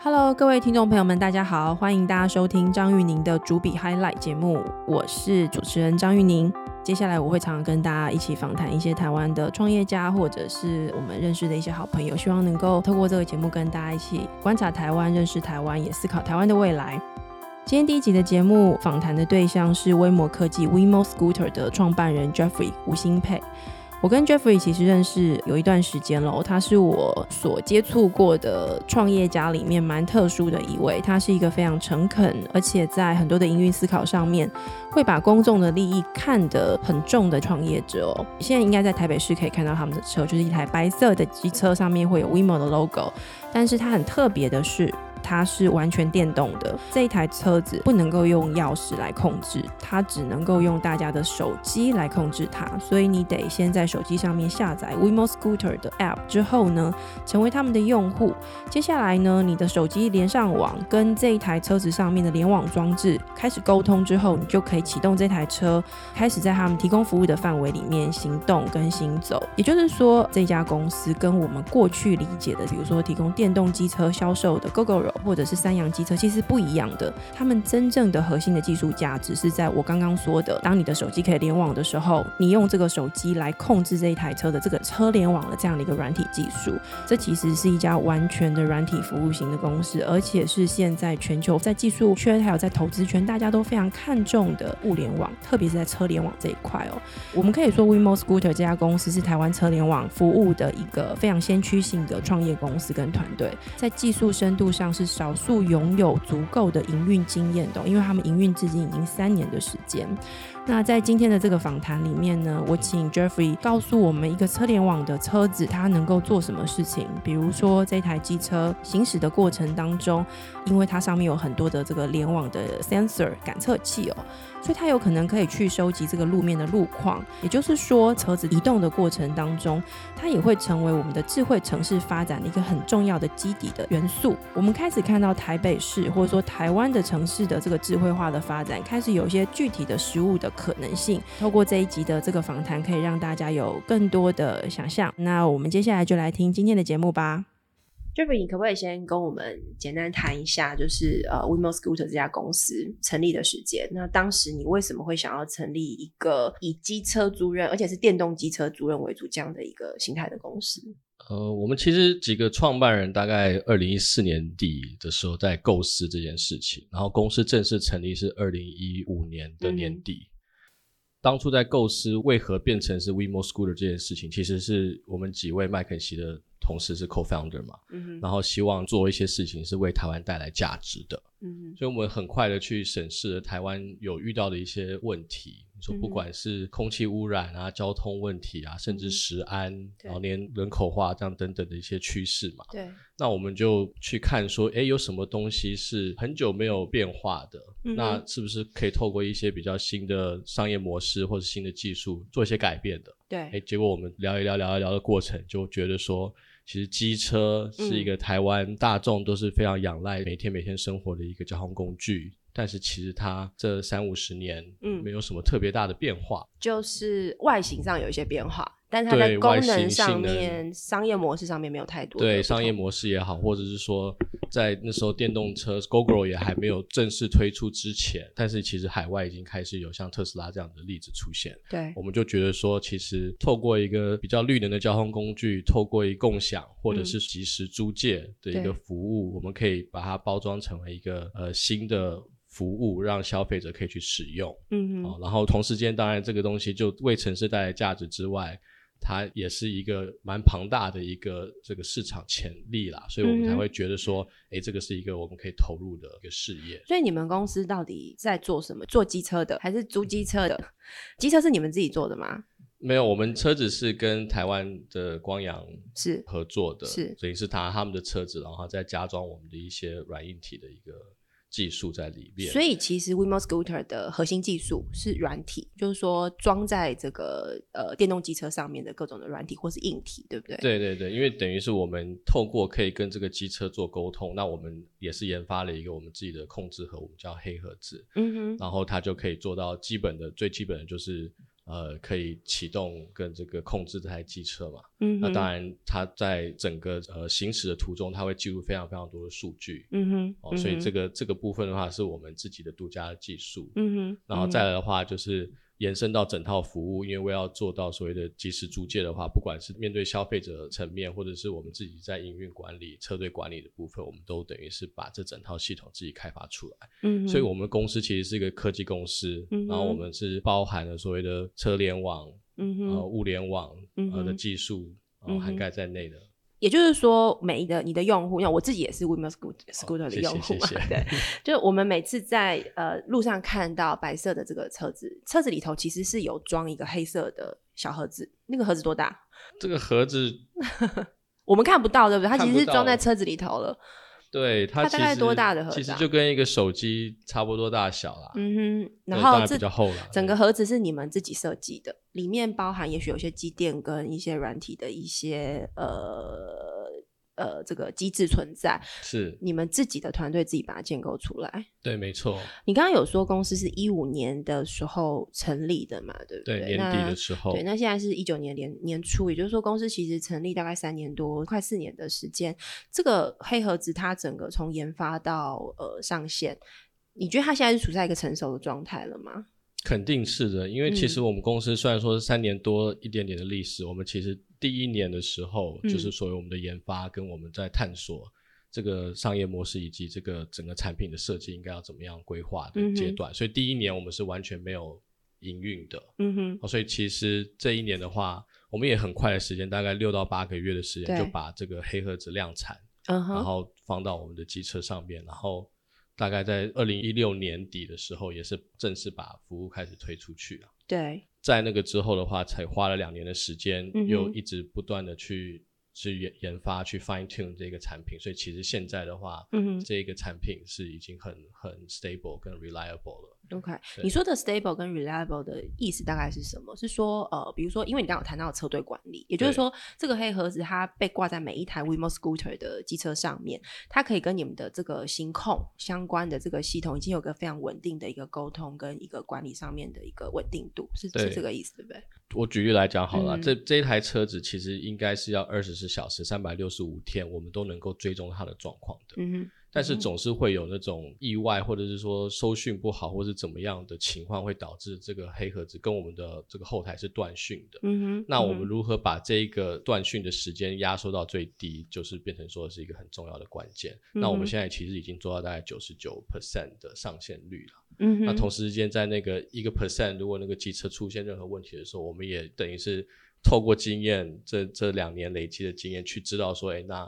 Hello，各位听众朋友们，大家好，欢迎大家收听张玉宁的主笔 Highlight 节目，我是主持人张玉宁。接下来我会常常跟大家一起访谈一些台湾的创业家，或者是我们认识的一些好朋友，希望能够透过这个节目跟大家一起观察台湾、认识台湾，也思考台湾的未来。今天第一集的节目访谈的对象是威摩科技 WeMo Scooter 的创办人 Jeffrey 吴新佩。我跟 Jeffrey 其实认识有一段时间了，他是我所接触过的创业家里面蛮特殊的一位。他是一个非常诚恳，而且在很多的营运思考上面会把公众的利益看得很重的创业者哦。现在应该在台北市可以看到他们的车，就是一台白色的机车，上面会有 WeMo 的 logo。但是它很特别的是。它是完全电动的，这一台车子不能够用钥匙来控制，它只能够用大家的手机来控制它。所以你得先在手机上面下载 WeMo Scooter 的 App 之后呢，成为他们的用户。接下来呢，你的手机连上网，跟这一台车子上面的联网装置开始沟通之后，你就可以启动这台车，开始在他们提供服务的范围里面行动跟行走。也就是说，这家公司跟我们过去理解的，比如说提供电动机车销售的 GoGo 或者是三洋机车其实不一样的，他们真正的核心的技术价值是在我刚刚说的，当你的手机可以联网的时候，你用这个手机来控制这一台车的这个车联网的这样的一个软体技术，这其实是一家完全的软体服务型的公司，而且是现在全球在技术圈还有在投资圈大家都非常看重的物联网，特别是在车联网这一块哦。我们可以说，WeMo Scooter 这家公司是台湾车联网服务的一个非常先驱性的创业公司跟团队，在技术深度上是。少数拥有足够的营运经验的，因为他们营运至今已经三年的时间。那在今天的这个访谈里面呢，我请 Jeffrey 告诉我们一个车联网的车子它能够做什么事情。比如说这台机车行驶的过程当中，因为它上面有很多的这个联网的 sensor 感测器哦。所以它有可能可以去收集这个路面的路况，也就是说，车子移动的过程当中，它也会成为我们的智慧城市发展的一个很重要的基底的元素。我们开始看到台北市或者说台湾的城市的这个智慧化的发展，开始有一些具体的实物的可能性。透过这一集的这个访谈，可以让大家有更多的想象。那我们接下来就来听今天的节目吧。Jeffrey，你可不可以先跟我们简单谈一下，就是呃，WeMo Scooter 这家公司成立的时间？那当时你为什么会想要成立一个以机车租赁，而且是电动机车租赁为主这样的一个形态的公司？呃，我们其实几个创办人大概二零一四年底的时候在构思这件事情，然后公司正式成立是二零一五年的年底。当初在构思为何变成是 WeMo Scooter 这件事情，其实是我们几位麦肯锡的。同时是 co-founder 嘛，然后希望做一些事情是为台湾带来价值的，嗯所以我们很快的去审视台湾有遇到的一些问题，你说不管是空气污染啊、交通问题啊，甚至食安，然后连人口化这样等等的一些趋势嘛，对，那我们就去看说，哎，有什么东西是很久没有变化的，那是不是可以透过一些比较新的商业模式或者新的技术做一些改变的？对，哎，结果我们聊一聊聊一聊的过程，就觉得说。其实机车是一个台湾大众都是非常仰赖每天每天生活的一个交通工具，但是其实它这三五十年，嗯，没有什么特别大的变化，就是外形上有一些变化。但是它的功能上面、商业模式上面没有太多。对商业模式也好，或者是说，在那时候电动车 GoGo 也还没有正式推出之前，但是其实海外已经开始有像特斯拉这样的例子出现。对，我们就觉得说，其实透过一个比较绿能的交通工具，透过一共享或者是即时租借的一个服务，我们可以把它包装成为一个呃新的。服务让消费者可以去使用，嗯嗯，然后同时间，当然这个东西就为城市带来价值之外。它也是一个蛮庞大的一个这个市场潜力啦，所以我们才会觉得说，哎，这个是一个我们可以投入的一个事业。所以你们公司到底在做什么？做机车的还是租机车的？机车是你们自己做的吗？没有，我们车子是跟台湾的光阳是合作的，是所以是他他们的车子，然后再加装我们的一些软硬体的一个。技术在里面，所以其实 WeMo Scooter 的核心技术是软体，就是说装在这个呃电动机车上面的各种的软体或是硬体，对不对？对对对，因为等于是我们透过可以跟这个机车做沟通，那我们也是研发了一个我们自己的控制盒，我们叫黑盒子，嗯哼，然后它就可以做到基本的最基本的就是。呃可以启动跟这个控制这台机车嘛。嗯，那当然，它在整个呃行驶的途中，它会记录非常非常多的数据。嗯哼，哦，所以这个，个这个部分的话，是我们自己的独家技术。嗯哼，然后再来的话，就是延伸到整套服务，因为我要做到所谓的及时租借的话，不管是面对消费者层面，或者是我们自己在营运管理、车队管理的部分，我们都等于是把这整套系统自己开发出来。嗯，所以，我们公司其实是一个科技公司，嗯然后我们是包含了所谓的车联网、呃嗯哼，物联网呃的技术，然后涵盖在内的。也就是说，每一个你的用户，因为我自己也是 WeMo Scooter Scooter 的用户嘛，谢谢 对，就是我们每次在呃路上看到白色的这个车子，车子里头其实是有装一个黑色的小盒子，那个盒子多大？这个盒子，我们看不到，对不对？它其实是装在到车子里头了。对它它大概多大的盒子啊其实就跟一个手机差不多大小啦。嗯哼，然然后这比较厚了整个盒子是你们自己设计的，里面包含也许有些机电跟一些软体的一些呃呃这个机制存在，是你们自己的团队自己把它建构出来。对，没错，你刚刚有说公司是一五年的时候成立的嘛，对不对，对？年底的时候，对，那现在是一九年年年初，也就是说公司其实成立大概三年多，快四年的时间。这个黑盒子它整个从研发到呃上线，你觉得它现在是处在一个成熟的状态了吗？肯定是的，因为其实嗯我们公司虽然说是三年多一点点的历史，我们其实第一年的时候，嗯。就是所谓我们的研发跟我们在探索这个商业模式以及这个整个产品的设计应该要怎么样规划的阶段，所以第一年我们是完全没有营运的。嗯哼，哦，所以其实这一年的话，我们也很快的时间，大概六到八个月的时间，就把这个黑盒子量产，然后放到我们的机车上面，然后大概在二零一六年底的时候，也是正式把服务开始推出去了。对，在那个之后的话，才花了两年的时间，嗯又一直不断的去去研研发、去 fine tune 这个产品，所以其实现在的话，嗯这个产品是已经很很 stable 跟 reliable 了。OK，你说的 stable 跟 reliable 的意思大概是什么？是说呃，比如说，因为你刚刚有谈到车队管理，也就是说，这个黑盒子它被挂在每一台 WeMo Scooter 的机车上面，它可以跟你们的这个行控相关的这个系统已经有个非常稳定的一个沟通跟一个管理上面的一个稳定度，是是这个意思对不对？我举例来讲好了，嗯这这一台车子其实应该是要二十四小时、三百六十五天，我们都能够追踪它的状况的。嗯哼，但是总是会有那种意外，或者是说收讯不好，或是怎么样的情况，会导致这个黑盒子跟我们的这个后台是断讯的。嗯哼，那我们如何把这一个断讯的时间压缩到最低，就是变成说是一个很重要的关键。那我们现在其实已经做到大概九十九 percent 的上线率了。嗯哼，那同时之间，在那个一个 percent，如果那个机车出现任何问题的时候，我们也等于是透过经验，这这两年累积的经验，去知道说，哎，那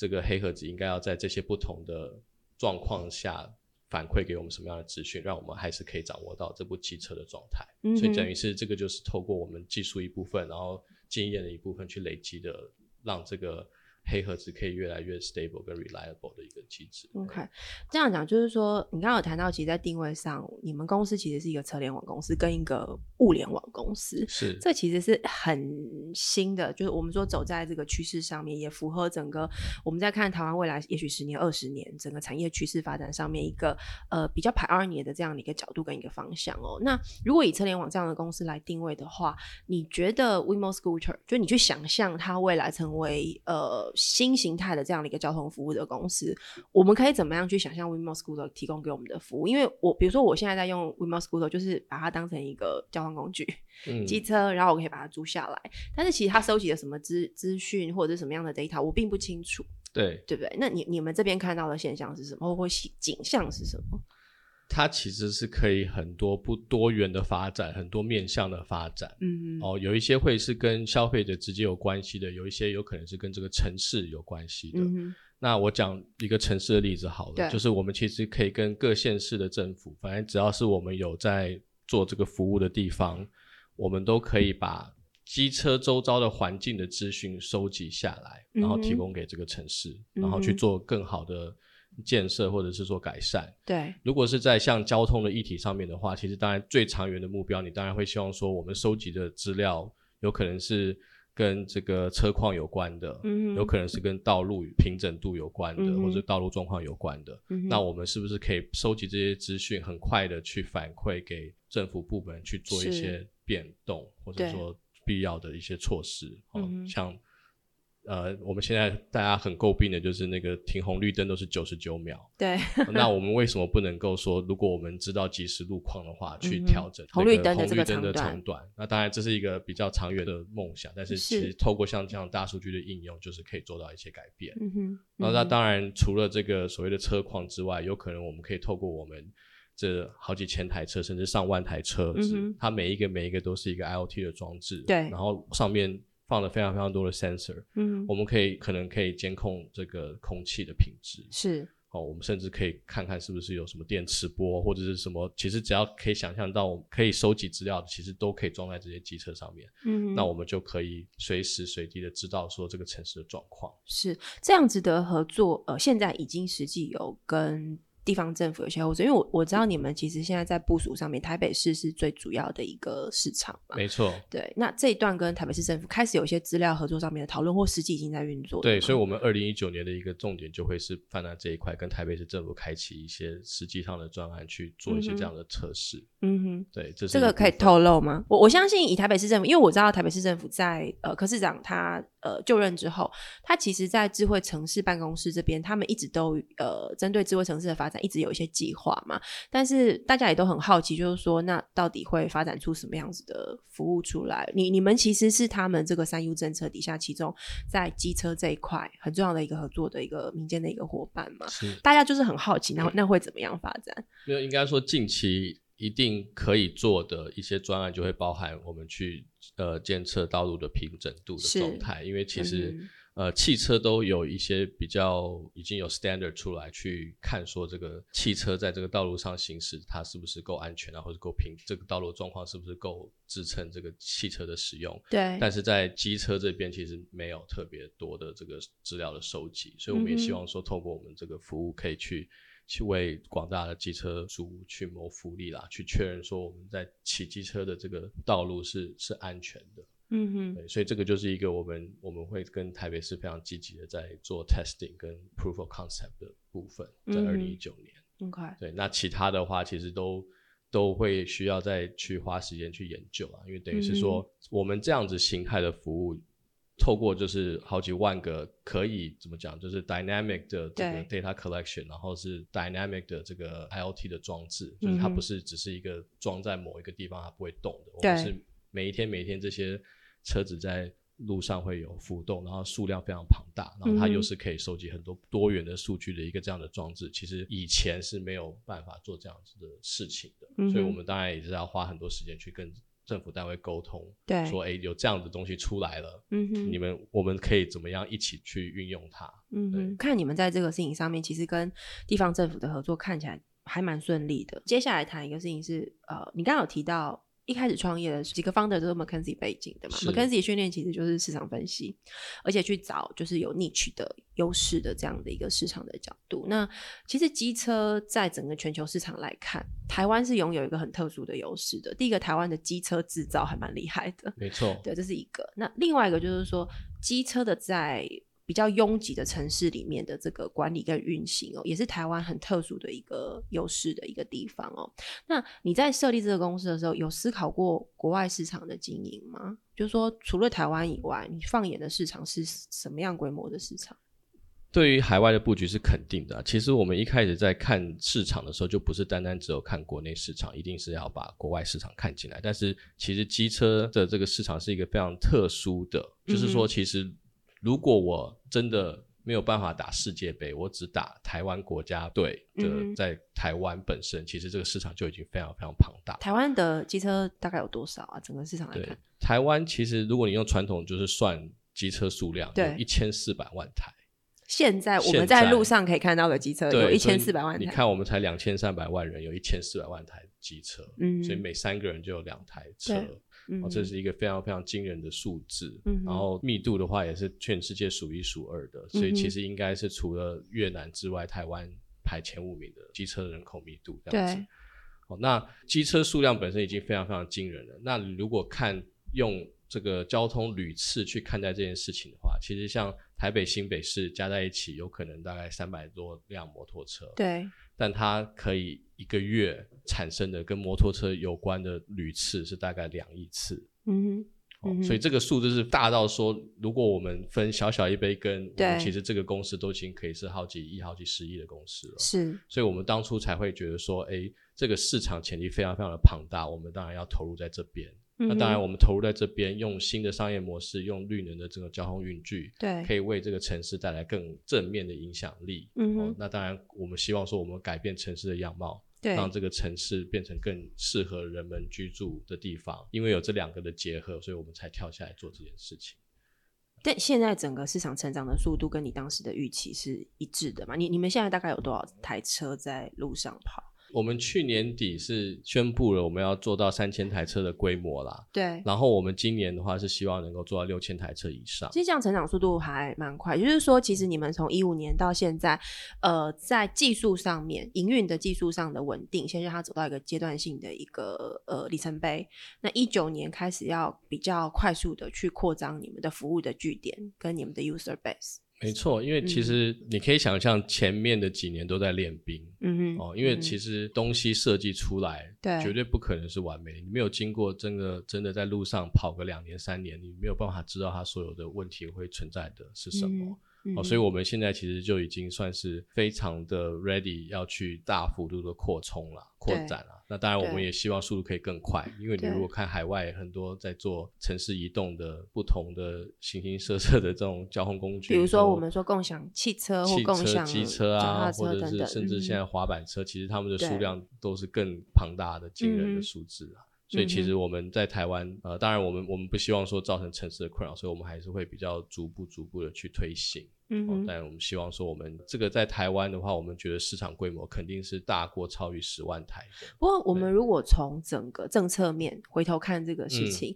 这个黑盒子应该要在这些不同的状况下反馈给我们什么样的资讯，让我们还是可以掌握到这部机车的状态。嗯所以等于是这个就是透过我们技术一部分，然后经验的一部分去累积的，让这个黑盒子可以越来越 stable 跟 reliable 的一个机制。OK，这样讲就是说，你刚刚有谈到，其实，在定位上，你们公司其实是一个车联网公司跟一个物联网公司，是这其实是很新的，就是我们说走在这个趋势上面，也符合整个我们在看台湾未来也许十年、二十年整个产业趋势发展上面一个呃比较 pioneer 的这样的一个角度跟一个方向哦。那如果以车联网这样的公司来定位的话，你觉得 WeMo Scooter 就你去想象它未来成为呃新形态的这样的一个交通服务的公司，我们可以怎么样去想象 WeMo Scooter 提供给我们的服务？因为我比如说我现在在用 WeMo Scooter，就是把它当成一个交通工具。嗯机车，然后我可以把它租下来。但是其实它收集了什么资资讯或者是什么样的 data，我并不清楚，对。对不对？那你你们这边看到的现象是什么，或者景象是什么？它其实是可以很多不多元的发展，很多面向的发展。嗯哦，有一些会是跟消费者直接有关系的，有一些有可能是跟这个城市有关系的。嗯那我讲一个城市的例子好了，就是我们其实可以跟各县市的政府，反正只要是我们有在做这个服务的地方，我们都可以把机车周遭的环境的资讯收集下来，然后提供给这个城市，嗯然后去做更好的建设或者是说改善。对，如果是在像交通的议题上面的话，其实当然最长远的目标，你当然会希望说，我们收集的资料有可能是跟这个车况有关的，嗯有可能是跟道路平整度有关的，嗯或者道路状况有关的。嗯那我们是不是可以收集这些资讯，很快的去反馈给政府部门去做一些变动，或者说必要的一些措施。哦，像呃，我们现在大家很诟病的就是那个停红绿灯都是九十九秒。对。那我们为什么不能够说，如果我们知道即时路况的话，去调整红绿灯的这个长短？那当然这是一个比较长远的梦想，但是其实透过像这样大数据的应用，就是可以做到一些改变。嗯哼。那那当然，除了这个所谓的车况之外，有可能我们可以透过我们这好几千台车，甚至上万台车子，它每一个每一个都是一个 IOT 的装置。对。然后上面。放了非常非常多的 sensor，嗯，我们可以可能可以监控这个空气的品质，是，哦，我们甚至可以看看是不是有什么电磁波或者是什么，其实只要可以想象到我可以收集资料的，其实都可以装在这些机车上面，嗯，那我们就可以随时随地的知道说这个城市的状况。是这样子的合作，呃，现在已经实际有跟。地方政府有些合作，因为我我知道你们其实现在在部署上面，台北市是最主要的一个市场嘛。没错。对，那这一段跟台北市政府开始有一些资料合作上面的讨论，或实际已经在运作。对，所以，我们二零一九年的一个重点就会是放在这一块，跟台北市政府开启一些实际上的专案去做一些这样的测试。嗯哼。对，这是这个可以透露吗？我我相信以台北市政府，因为我知道台北市政府在呃柯市长他呃就任之后，他其实在智慧城市办公室这边，他们一直都呃针对智慧城市的发展，一直有一些计划。嘛，但是大家也都很好奇，就是说，那到底会发展出什么样子的服务出来？你你们其实是他们这个三 U 政策底下，其中在机车这一块很重要的一个合作的一个民间的一个伙伴嘛。是，大家就是很好奇，那那会怎么样发展？没有应该说近期一定可以做的一些专案，就会包含我们去呃监测道路的平整度的状态，因为其实。呃，汽车都有一些比较已经有 standard 出来去看，说这个汽车在这个道路上行驶，它是不是够安全啊，或者够平，这个道路状况是不是够支撑这个汽车的使用？对。但是在机车这边其实没有特别多的这个资料的收集，所以我们也希望说，透过我们这个服务，可以去去为广大的机车主去谋福利啦，去确认说我们在骑机车的这个道路是是安全的。嗯哼，对，所以这个就是一个我们我们会跟台北市非常积极的在做 testing 跟 proof of concept 的部分，在二零一九年。OK，对，那其他的话其实都都会需要再去花时间去研究啊，因为等于是说我们这样子形态的服务，透过就是好几万个可以怎么讲，就是 dynamic 的这个 data collection，然后是 dynamic 的这个 IOT 的装置，就是它不是只是一个装在某一个地方它不会动的，我们是每一天每一天这些。车子在路上会有浮动，然后数量非常庞大，然后它又是可以收集很多多元的数据的一个这样的装置。其实以前是没有办法做这样子的事情的，所以我们当然也是要花很多时间去跟政府单位沟通，对，说哎有这样的东西出来了，嗯哼，你们我们可以怎么样一起去运用它？嗯哼，看你们在这个事情上面，其实跟地方政府的合作看起来还蛮顺利的。接下来谈一个事情是，呃，你刚刚有提到。一开始创业的几个 founder 都是 McKinsey 背景的嘛，McKinsey 训练其实就是市场分析，而且去找就是有 niche 的优势的这样的一个市场的角度。那其实机车在整个全球市场来看，台湾是拥有一个很特殊的优势的。第一个，台湾的机车制造还蛮厉害的，没错，对，这是一个。那另外一个就是说，机车的在比较拥挤的城市里面的这个管理跟运行哦，也是台湾很特殊的一个优势的一个地方哦。那你在设立这个公司的时候，有思考过国外市场的经营吗？就是说，除了台湾以外，你放眼的市场是什么样规模的市场？对于海外的布局是肯定的。其实我们一开始在看市场的时候，就不是单单只有看国内市场，一定是要把国外市场看进来。但是其实机车的这个市场是一个非常特殊的，就是说其实。如果我真的没有办法打世界杯，我只打台湾国家队的，在台湾本身，其实这个市场就已经非常非常庞大。台湾的机车大概有多少啊？整个市场来看，台湾其实如果你用传统就是算机车数量，有一千四百万台。现在我们在路上可以看到的机车有一千四百万台。你看，我们才两千三百万人，有一千四百万台机车，嗯，所以每三个人就有两台车。哦，这是一个非常非常惊人的数字，然后密度的话也是全世界数一数二的，所以其实应该是除了越南之外，台湾排前五名的机车人口密度这样子。哦，那机车数量本身已经非常非常惊人了。那如果看用这个交通屡次去看待这件事情的话，其实像台北新北市加在一起，有可能大概三百多辆摩托车。对。但它可以一个月产生的跟摩托车有关的屡次是大概两亿次。嗯哼。哦，所以这个数字是大到说，如果我们分小小一杯羹，我们其实这个公司都已经可以是好几亿、好几十亿的公司了。是，所以我们当初才会觉得说，哎，这个市场潜力非常非常的庞大，我们当然要投入在这边。那当然，我们投入在这边，用新的商业模式，用绿能的这个交通运具，对，可以为这个城市带来更正面的影响力。嗯，那当然，我们希望说，我们改变城市的样貌。对让这个城市变成更适合人们居住的地方，因为有这两个的结合，所以我们才跳下来做这件事情。但现在整个市场成长的速度跟你当时的预期是一致的嘛？你你们现在大概有多少台车在路上跑？我们去年底是宣布了我们要做到三千台车的规模啦，对。然后我们今年的话是希望能够做到六千台车以上。其实这样成长速度还蛮快，就是说，其实你们从一五年到现在，呃，在技术上面、营运的技术上的稳定，先让它走到一个阶段性的一个呃里程碑。那一九年开始要比较快速的去扩张你们的服务的据点跟你们的 user base。没错，因为其实你可以想象前面的几年都在练兵，嗯哼，哦，因为其实东西设计出来，对，绝对不可能是完美的。你没有经过真的真的在路上跑个两年三年，你没有办法知道它所有的问题会存在的是什么。哦，所以我们现在其实就已经算是非常的 ready 要去大幅度的扩充了、扩展了。那当然，我们也希望速度可以更快，因为你如果看海外很多在做城市移动的不同的形形色色的这种交通工具，比如说我们说共享汽车、汽车、机车啊，或者是甚至现在滑板车，其实他们的数量都是更庞大的、惊人的数字啊。所以其实我们在台湾，呃，当然我们我们不希望说造成城市的困扰，所以我们还是会比较逐步逐步的去推行。嗯，但我们希望说，我们这个在台湾的话，我们觉得市场规模肯定是大过超于十万台。不过，我们如果从整个政策面回头看这个事情，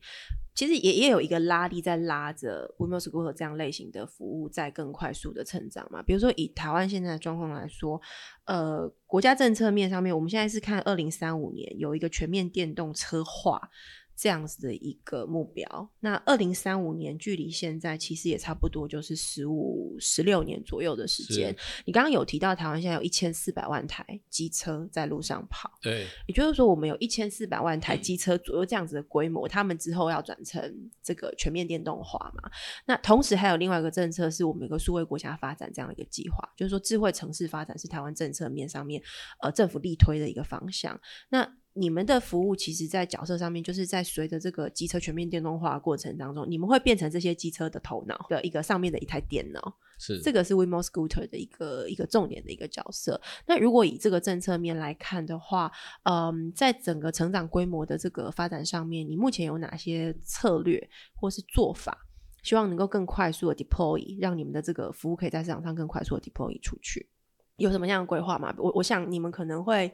其实也也有一个拉力在拉着 w e m o s School 这样类型的服务在更快速的成长嘛。比如说，以台湾现在的状况来说，呃，国家政策面上面，我们现在是看二零三五年有一个全面电动车化。这样子的一个目标，那二零三五年距离现在其实也差不多，就是十五、十六年左右的时间。你刚刚有提到台湾现在有一千四百万台机车在路上跑，对，也就是说我们有一千四百万台机车左右这样子的规模，他们之后要转成这个全面电动化嘛？那同时还有另外一个政策，是我们有个数位国家发展这样的一个计划，就是说智慧城市发展是台湾政策面上面呃政府力推的一个方向。那你们的服务其实，在角色上面，就是在随着这个机车全面电动化过程当中，你们会变成这些机车的头脑的一个上面的一台电脑。是这个是 WeMo Scooter 的一个一个重点的一个角色。那如果以这个政策面来看的话，嗯，在整个成长规模的这个发展上面，你目前有哪些策略或是做法，希望能够更快速的 deploy，让你们的这个服务可以在市场上更快速的 deploy 出去？有什么样的规划吗？我我想你们可能会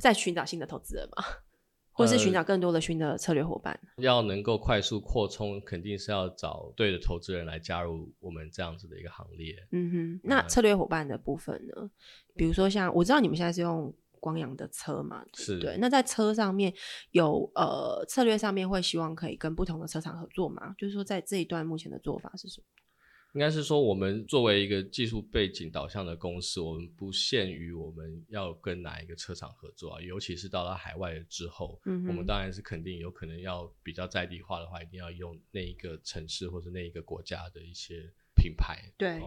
在寻找新的投资人嘛，或是寻找更多的新的策略伙伴。要能够快速扩充，肯定是要找对的投资人来加入我们这样子的一个行列。嗯哼，那策略伙伴的部分呢？比如说像我知道你们现在是用光阳的车嘛，是对。那在车上面有呃策略上面会希望可以跟不同的车厂合作吗？就是说在这一段目前的做法是什么？应该是说，我们作为一个技术背景导向的公司，我们不限于我们要跟哪一个车厂合作啊，尤其是到了海外之后，嗯，我们当然是肯定有可能要比较在地化的话，一定要用那一个城市或者那一个国家的一些品牌，对，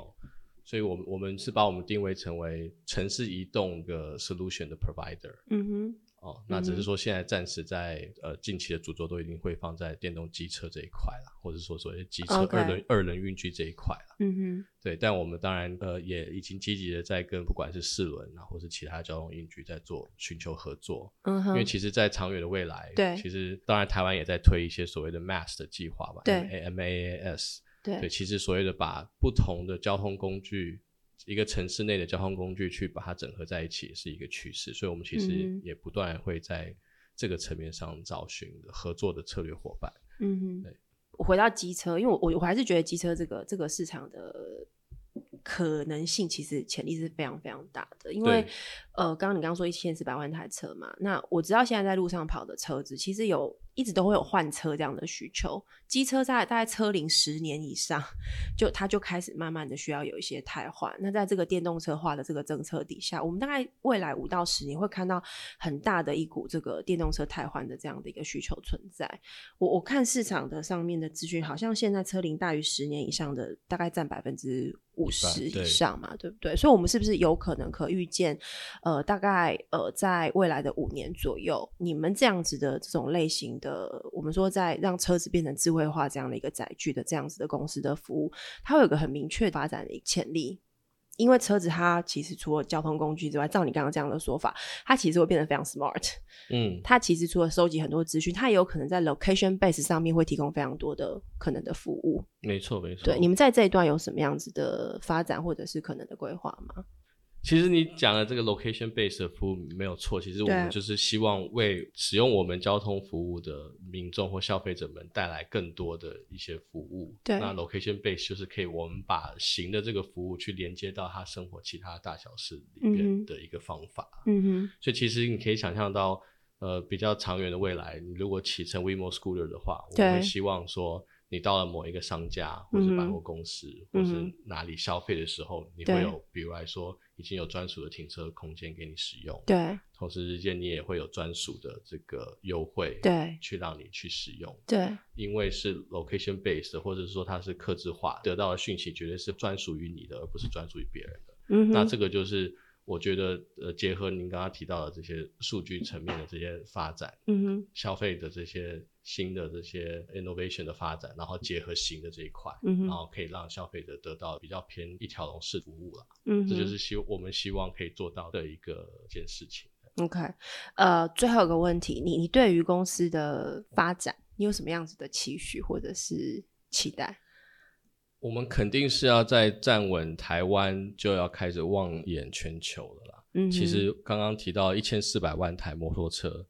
所以，我们我们是把我们定位成为城市移动的 solution 的 provider，嗯哼。哦，那只是说现在暂时在呃近期的主轴都一定会放在电动机车这一块啦，或者说所谓机车二轮二轮运具这一块啦。嗯哼，对，但我们当然呃也已经积极的在跟不管是四轮啊，或是其他交通运具在做寻求合作。嗯哼，因为其实，在长远的未来，对，其实当然台湾也在推一些所谓的 MAS 的计划吧，对，M A A S，对，其实所谓的把不同的交通工具。一个城市内的交通工具去把它整合在一起是一个趋势，所以我们其实也不断会在这个层面上找寻合作的策略伙伴。嗯哼，对。回到机车，因为我我我还是觉得机车这个这个市场的可能性其实潜力是非常非常大的，因为呃，刚刚你刚刚说一千四百万台车嘛，那我知道现在在路上跑的车子其实有一直都会有换车这样的需求。机车在大概车龄十年以上，就它就开始慢慢的需要有一些汰换。那在这个电动车化的这个政策底下，我们大概未来五到十年会看到很大的一股这个电动车汰换的这样的一个需求存在。我我看市场的上面的资讯，好像现在车龄大于十年以上的大概占百分之。五十以上嘛，对不对？所以，我们是不是有可能可预见，呃，大概呃，在未来的五年左右，你们这样子的这种类型的，我们说在让车子变成智慧化这样的一个载具的这样子的公司的服务，它会有个很明确发展的潜力。因为车子它其实除了交通工具之外，照你刚刚这样的说法，它其实会变得非常 smart。嗯，它其实除了收集很多资讯，它也有可能在 location base 上面会提供非常多的可能的服务。没错，没错。对，你们在这一段有什么样子的发展或者是可能的规划吗？其实你讲的这个 location base 的服务没有错，其实我们就是希望为使用我们交通服务的民众或消费者们带来更多的一些服务。对，那 location base 就是可以我们把行的这个服务去连接到他生活其他大小事里面的一个方法。嗯哼，所以其实你可以想象到，呃，比较长远的未来，你如果启程 WeMo Scooter 的话，我们会希望说。你到了某一个商家或是百货公司或是哪里消费的时候，你会有，比如来说，已经有专属的停车空间给你使用。对，同时之间你也会有专属的这个优惠，对，去让你去使用。对，因为是 location based，或者说它是客制化，得到的讯息绝对是专属于你的，而不是专属于别人的。嗯，那这个就是我觉得，呃，结合您刚刚提到的这些数据层面的这些发展，嗯哼，消费的这些。新的这些 innovation 的发展，然后结合新的这一块嗯，然后可以让消费者得到比较偏一条龙式服务了。嗯，这就是希我们希望可以做到的一个件事情。OK，呃，最后一个问题，你你对于公司的发展，你有什么样子的期许或者是期待？我们肯定是要在站稳台湾，就要开始望眼全球了啦。嗯，其实刚刚提到一千四百万台摩托车。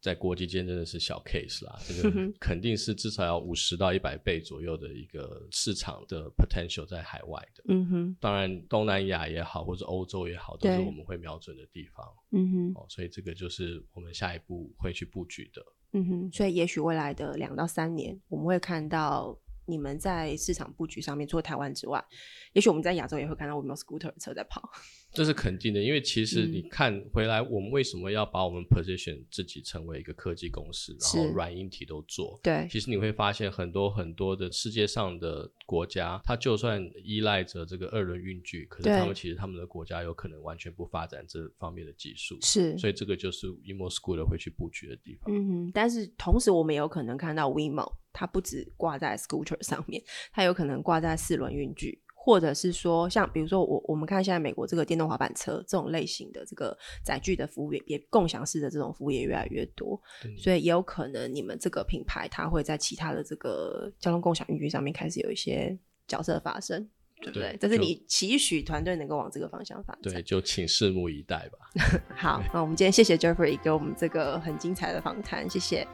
在国际间真的是小 case 啦，这个肯定是至少要五十到一百倍左右的一个市场的 potential 在海外的。嗯哼，当然东南亚也好，或者欧洲也好，都是我们会瞄准的地方。嗯哼，哦，所以这个就是我们下一步会去布局的。嗯哼，所以也许未来的两到三年，我们会看到。你们在市场布局上面，除了台湾之外，也许我们在亚洲也会看到我们有 scooter 车在跑。这是肯定的，因为其实你看回来，我们为什么要把我们 position 自己成为一个科技公司，然后软硬体都做？对，其实你会发现很多很多的世界上的国家，它就算依赖着这个二轮运具，可是他们其实他们的国家有可能完全不发展这方面的技术。是，所以这个就是 emo scooter 会去布局的地方。嗯哼，但是同时我们有可能看到 WeMo。它不止挂在 scooter 上面，它有可能挂在四轮运具，或者是说，像比如说我我们看现在美国这个电动滑板车这种类型的这个载具的服务也也共享式的这种服务也越来越多，所以也有可能你们这个品牌它会在其他的这个交通共享运具上面开始有一些角色发生，对不对？这是你期许团队能够往这个方向发展，对，就请拭目以待吧。好，那我们今天谢谢 Jeffrey 给我们这个很精彩的访谈，谢谢。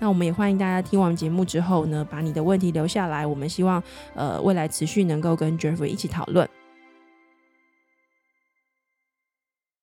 那我们也欢迎大家听完节目之后呢，把你的问题留下来。我们希望，呃，未来持续能够跟 Jeffrey 一起讨论。